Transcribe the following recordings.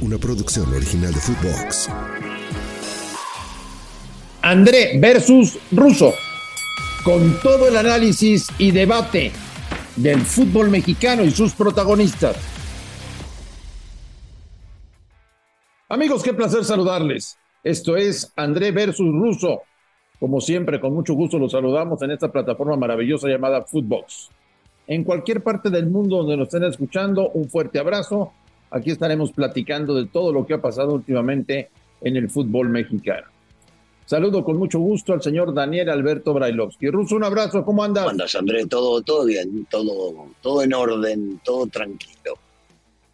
una producción original de Footbox. André versus Russo, con todo el análisis y debate del fútbol mexicano y sus protagonistas. Amigos, qué placer saludarles. Esto es André versus Russo. Como siempre, con mucho gusto los saludamos en esta plataforma maravillosa llamada Footbox. En cualquier parte del mundo donde nos estén escuchando, un fuerte abrazo. Aquí estaremos platicando de todo lo que ha pasado últimamente en el fútbol mexicano. Saludo con mucho gusto al señor Daniel Alberto Brailovsky. Ruso, un abrazo, ¿cómo andas? ¿Cómo andas, André? Todo, todo bien, todo, todo en orden, todo tranquilo.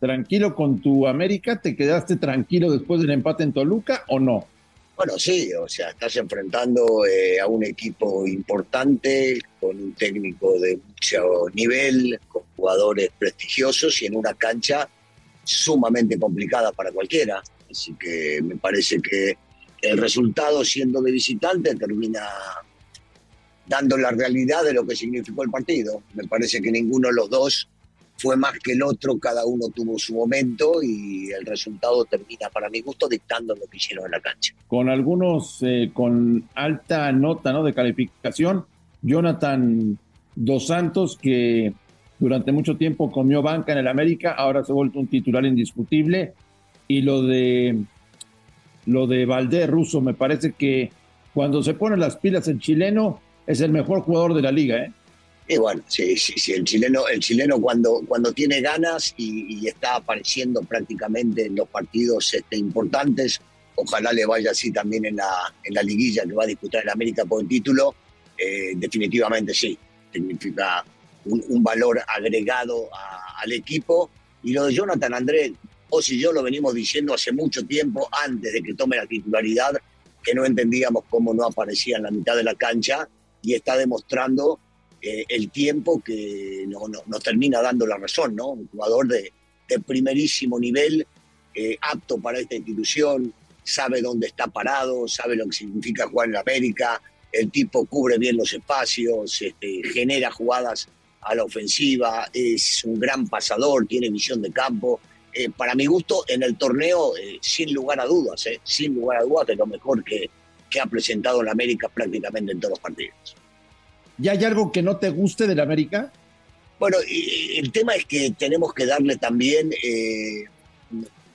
¿Tranquilo con tu América? ¿Te quedaste tranquilo después del empate en Toluca o no? Bueno, sí, o sea, estás enfrentando eh, a un equipo importante, con un técnico de mucho nivel, con jugadores prestigiosos y en una cancha sumamente complicada para cualquiera. Así que me parece que el resultado siendo de visitante termina dando la realidad de lo que significó el partido. Me parece que ninguno de los dos fue más que el otro, cada uno tuvo su momento y el resultado termina, para mi gusto, dictando lo que hicieron en la cancha. Con algunos eh, con alta nota ¿no? de calificación, Jonathan Dos Santos, que durante mucho tiempo comió banca en el América, ahora se ha vuelto un titular indiscutible, y lo de lo de Valdés Russo, me parece que cuando se ponen las pilas el chileno es el mejor jugador de la liga, ¿eh? Y bueno, sí, sí, sí, el chileno, el chileno cuando, cuando tiene ganas y, está apareciendo prácticamente en los partidos este, importantes, ojalá le vaya así también en la, en la liguilla que va a disputar el América por el título, eh, definitivamente sí, significa un, valor agregado al equipo. Y lo de Jonathan Andrés, vos y yo lo venimos diciendo hace mucho tiempo, antes de que tome la titularidad, que no entendíamos cómo no aparecía en la mitad de la cancha y está demostrando eh, el tiempo que no, nos termina dando la razón, ¿no? Un jugador de, primerísimo nivel, eh, apto para esta institución, sabe dónde está parado, sabe lo que significa jugar en América, el tipo cubre bien los espacios, este, genera jugadas a la ofensiva, es un gran pasador, tiene visión de campo, eh, para mi gusto, en el torneo, eh, sin lugar a dudas, eh, sin lugar a dudas, de lo mejor que, que ha presentado en América prácticamente en todos los partidos. ¿Y hay algo que no te guste del América? Bueno, el tema es que tenemos que darle también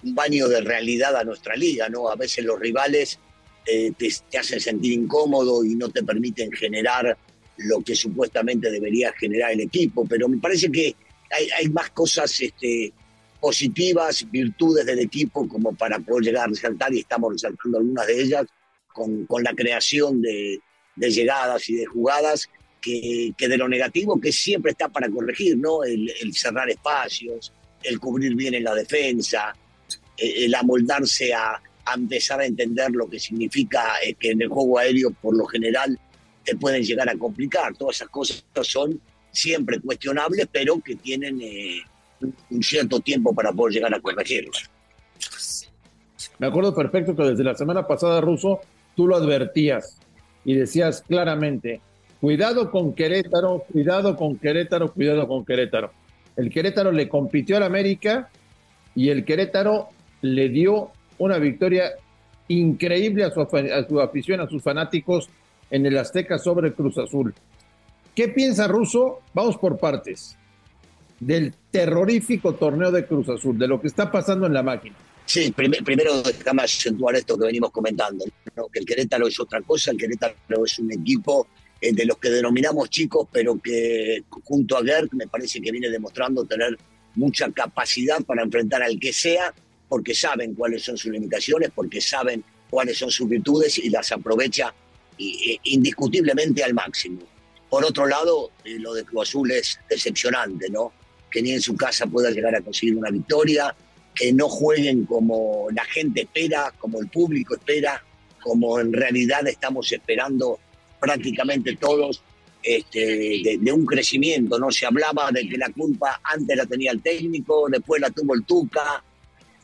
un baño de realidad a nuestra liga, ¿no? A veces los rivales te, te, hacen sentir incómodo y no te permiten generar lo que supuestamente debería generar el equipo, pero me parece que hay, hay más cosas este, positivas virtudes del equipo como para poder llegar a resaltar y estamos resaltando algunas de ellas con, con la creación de, de, llegadas y de jugadas que, que, de lo negativo que siempre está para corregir, ¿no? El, cerrar espacios, el cubrir bien en la defensa, el, amoldarse a, a, empezar a entender lo que significa eh, que en el juego aéreo por lo general te pueden llegar a complicar. Todas esas cosas son siempre cuestionables, pero que tienen... Eh, un cierto tiempo para poder llegar a corregirlo. Me acuerdo perfecto que desde la semana pasada, Ruso, tú lo advertías y decías claramente, cuidado con Querétaro, cuidado con Querétaro, cuidado con Querétaro. El Querétaro le compitió al América y el Querétaro le dio una victoria increíble a su, a su afición, a sus fanáticos en el Azteca sobre Cruz Azul. ¿Qué piensa Ruso? Vamos por partes del terrorífico torneo de Cruz Azul, de lo que está pasando en la máquina. Sí, primero déjame acentuar esto que venimos comentando, que el Querétaro es otra cosa, el Querétaro es un equipo eh, de los que denominamos chicos, pero que junto a Gert me parece que viene demostrando tener mucha capacidad para enfrentar al que sea, porque saben cuáles son sus limitaciones, porque saben cuáles son sus virtudes y las aprovecha indiscutiblemente al máximo. Por otro lado, eh, lo de Cruz Azul es decepcionante, ¿no? que ni en su casa pueda llegar a conseguir una victoria, que no jueguen como la gente espera, como el público espera, como en realidad estamos esperando prácticamente todos este, de, un crecimiento, ¿no? Se hablaba de que la culpa antes la tenía el técnico, después la tuvo el Tuca,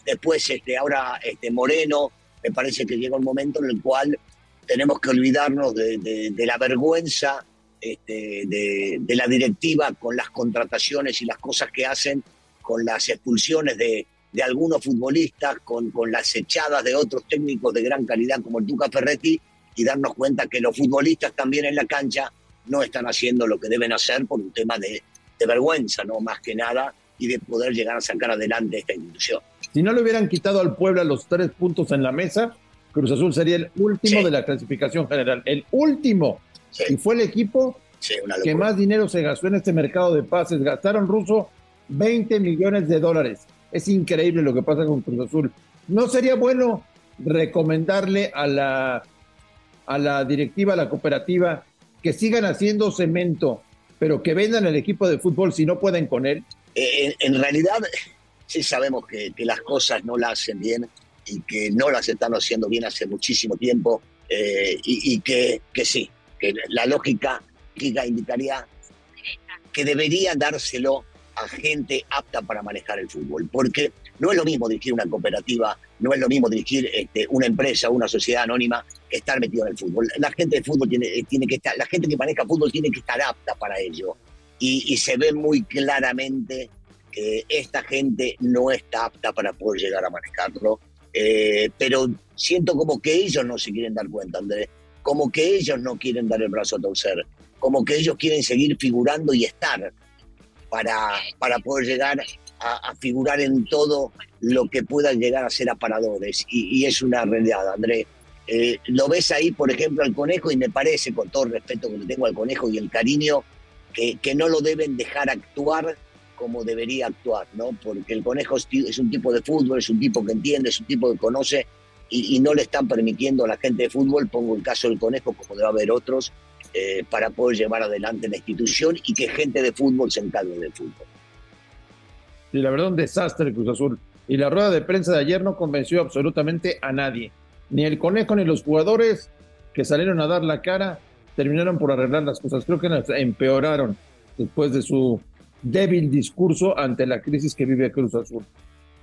después este, ahora este, Moreno, me parece que llega un momento en el cual tenemos que olvidarnos de, la vergüenza este, de, la directiva con las contrataciones y las cosas que hacen, con las expulsiones de, algunos futbolistas con, las echadas de otros técnicos de gran calidad como el Duca Ferretti y darnos cuenta que los futbolistas también en la cancha no están haciendo lo que deben hacer por un tema de, de vergüenza, no más que nada, y de poder llegar a sacar adelante esta institución. Si no le hubieran quitado al Puebla los tres puntos en la mesa, Cruz Azul sería el último de la clasificación general. El último. Y fue el equipo que más dinero se gastó en este mercado de pases. Gastaron ruso 20 millones de dólares. Es increíble lo que pasa con Cruz Azul. ¿No sería bueno recomendarle a la, a la directiva, a la cooperativa, que sigan haciendo cemento, pero que vendan el equipo de fútbol si no pueden con él? Eh, en, realidad, sí sabemos que, que, las cosas no las hacen bien y que no las están haciendo bien hace muchísimo tiempo eh, y, que, que sí, que la lógica, lógica indicaría que debería dárselo a gente apta para manejar el fútbol, porque no es lo mismo dirigir una cooperativa, no es lo mismo dirigir este, una empresa, una sociedad anónima, que estar metido en el fútbol. La gente de fútbol tiene, eh, tiene que estar, la gente que maneja fútbol tiene que estar apta para ello. Y, se ve muy claramente que esta gente no está apta para poder llegar a manejarlo. Eh, pero siento como que ellos no se quieren dar cuenta, Andrés, como que ellos no quieren dar el brazo a torcer, como que ellos quieren seguir figurando y estar para, para poder llegar a, figurar en todo lo que puedan llegar a ser aparadores. Y, es una realidad, Andrés. Eh, lo ves ahí, por ejemplo, al conejo, y me parece, con todo el respeto que le tengo al conejo y el cariño, que, que no lo deben dejar actuar como debería actuar, ¿no? Porque el conejo es un tipo de fútbol, es un tipo que entiende, es un tipo que conoce y, no le están permitiendo a la gente de fútbol, pongo el caso del conejo, como debe haber otros, eh, para poder llevar adelante la institución y que gente de fútbol se encargue del fútbol. Y la verdad, un desastre el Cruz Azul. Y la rueda de prensa de ayer no convenció absolutamente a nadie. Ni el conejo ni los jugadores que salieron a dar la cara terminaron por arreglar las cosas. Creo que empeoraron después de su débil discurso ante la crisis que vive Cruz Azul.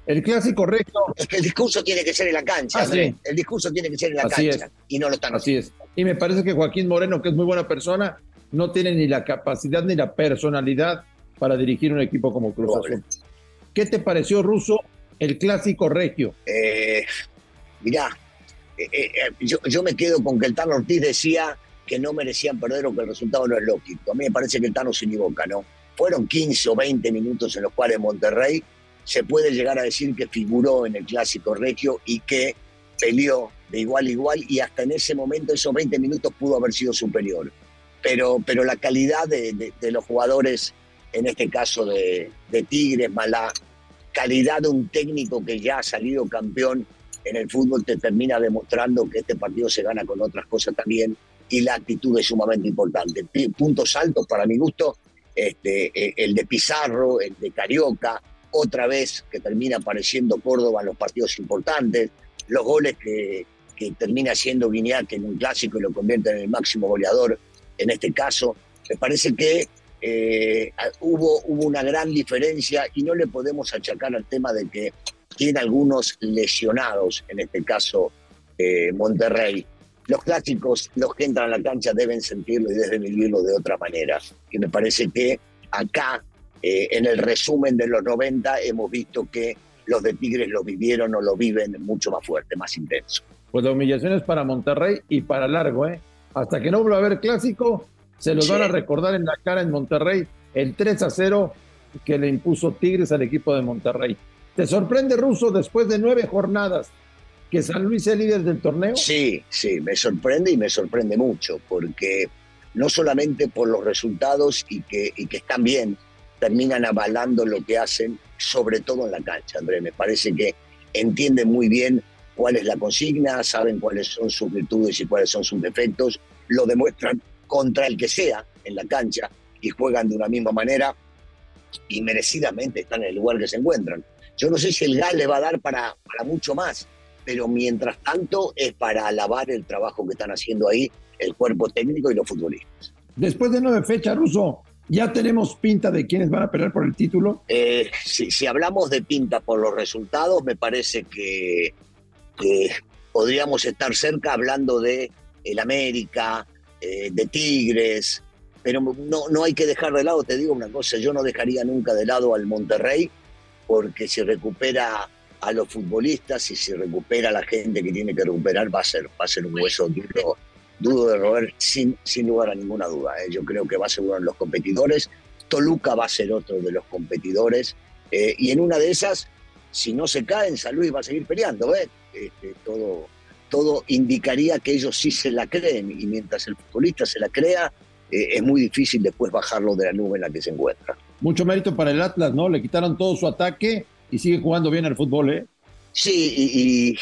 El clásico recto. Es que el discurso tiene que ser en la cancha. Ah, el discurso tiene que ser en la cancha. Y no lo están Así es. Y me parece que Joaquín Moreno, que es muy buena persona, no tiene ni la capacidad ni la personalidad para dirigir un equipo como Cruz Azul. ¿Qué te pareció, Ruso, el clásico regio? Eh, mirá, eh, eh, yo, yo, me quedo con que el Tano Ortiz decía que no merecían perder o que el resultado no es lógico. A mí me parece que el Tano se equivoca, ¿no? Fueron 15 o 20 minutos en los cuales Monterrey se puede llegar a decir que figuró en el clásico regio y que peleó de igual a igual y hasta en ese momento esos 20 minutos pudo haber sido superior. Pero, pero la calidad de, los jugadores, en este caso de, de Tigres, la calidad de un técnico que ya ha salido campeón en el fútbol, te termina demostrando que este partido se gana con otras cosas también y la actitud es sumamente importante. Puntos altos para mi gusto este, el de Pizarro, el de Carioca, otra vez que termina apareciendo Córdoba en los partidos importantes, los goles que, termina haciendo Guiñac en un clásico y lo convierte en el máximo goleador en este caso. Me parece que eh, hubo, hubo una gran diferencia y no le podemos achacar al tema de que tiene algunos lesionados, en este caso eh, Monterrey los clásicos, los que entran a la cancha deben sentirlo y deben vivirlo de otra manera. Y me parece que acá, eh, en el resumen de los 90, hemos visto que los de Tigres lo vivieron o lo viven mucho más fuerte, más intenso. Pues la humillación es para Monterrey y para largo, ¿eh? Hasta que no vuelva a haber clásico, se los van a recordar en la cara en Monterrey el 3 a 0 que le impuso Tigres al equipo de Monterrey. ¿Te sorprende, Russo, después de nueve jornadas que San Luis es líder del torneo? Sí, sí, me sorprende y me sorprende mucho, porque no solamente por los resultados y que, y que están bien, terminan avalando lo que hacen, sobre todo en la cancha, Andrés. Me parece que entienden muy bien cuál es la consigna, saben cuáles son sus virtudes y cuáles son sus defectos, lo demuestran contra el que sea en la cancha y juegan de una misma manera y merecidamente están en el lugar que se encuentran. Yo no sé si el GAL le va a dar para, para mucho más, pero mientras tanto es para alabar el trabajo que están haciendo ahí el cuerpo técnico y los futbolistas. Después de nueve fechas, Russo, ¿ya tenemos pinta de quiénes van a pelear por el título? Eh, si, hablamos de pinta por los resultados, me parece que, podríamos estar cerca hablando de el América, eh, de Tigres, pero no, no hay que dejar de lado, te digo una cosa, yo no dejaría nunca de lado al Monterrey, porque si recupera a los futbolistas y si recupera la gente que tiene que recuperar va a ser, va a ser un hueso duro, duro de roer sin, sin lugar a ninguna duda. ¿eh? Yo creo que va a ser uno de los competidores. Toluca va a ser otro de los competidores. Eh, y en una de esas, si no se cae, San Luis va a seguir peleando. ¿eh? Este, todo, todo indicaría que ellos sí se la creen. Y mientras el futbolista se la crea, es muy difícil después bajarlo de la nube en la que se encuentra. Mucho mérito para el Atlas, ¿no? Le quitaron todo su ataque y sigue jugando bien al fútbol, ¿eh? Sí, y,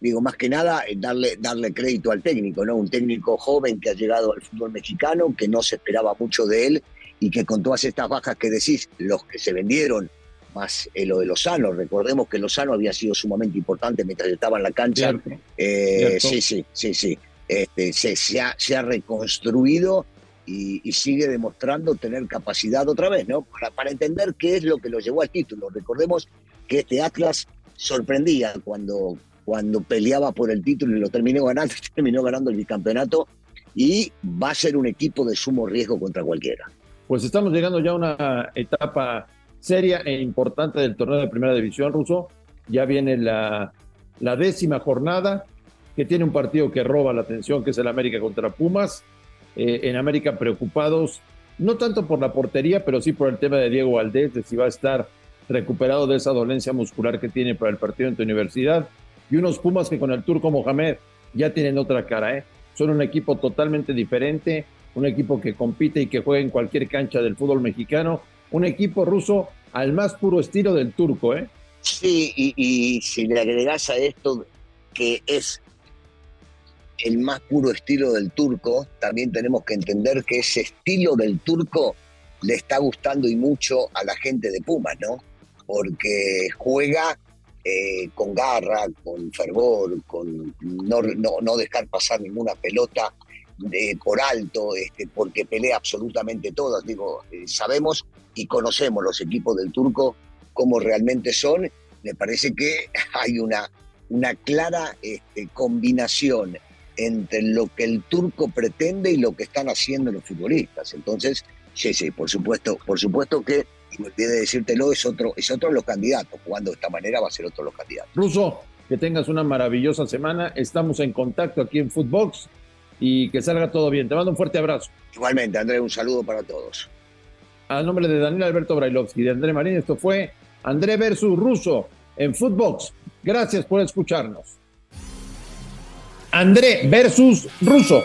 digo, más que nada, eh, darle, darle crédito al técnico, ¿no? Un técnico joven que ha llegado al fútbol mexicano, que no se esperaba mucho de él y que con todas estas bajas que decís, los que se vendieron, más eh, lo de Lozano, recordemos que Lozano había sido sumamente importante mientras estaba en la cancha. Eh, sí, sí, sí, sí. Este, se, se, ha, se ha reconstruido y, sigue demostrando tener capacidad otra vez, ¿no? Para, para, entender qué es lo que lo llevó al título. Recordemos que este Atlas sorprendía cuando, cuando peleaba por el título y lo terminó ganando, terminó ganando el bicampeonato y va a ser un equipo de sumo riesgo contra cualquiera. Pues estamos llegando ya a una etapa seria e importante del torneo de primera división ruso. Ya viene la, la décima jornada, que tiene un partido que roba la atención, que es el América contra Pumas eh, en América preocupados, no tanto por la portería, pero sí por el tema de Diego Valdés, de si va a estar recuperado de esa dolencia muscular que tiene para el partido en tu universidad. Y unos Pumas que con el turco Mohamed ya tienen otra cara, ¿eh? Son un equipo totalmente diferente, un equipo que compite y que juega en cualquier cancha del fútbol mexicano, un equipo ruso al más puro estilo del turco, ¿eh? Sí, y, y si le agregas a esto que es el más puro estilo del turco, también tenemos que entender que ese estilo del turco le está gustando y mucho a la gente de Pumas, ¿no? Porque juega eh, con garra, con fervor, con no, dejar pasar ninguna pelota de, por alto, este, porque pelea absolutamente todas. Digo, eh, sabemos y conocemos los equipos del turco como realmente son. Me parece que hay una, una clara este, combinación entre lo que el turco pretende y lo que están haciendo los futbolistas. Entonces, sí, sí, por supuesto, por supuesto que, y me olvidé de decírtelo, es otro, es otro de los candidatos. Jugando de esta manera va a ser otro de los candidatos. Ruso, que tengas una maravillosa semana. Estamos en contacto aquí en Footbox y que salga todo bien. Te mando un fuerte abrazo. Igualmente, André, un saludo para todos. A nombre de Daniel Alberto Brailovsky y de André Marín, esto fue André versus Ruso en Footbox. Gracias por escucharnos. André versus Russo.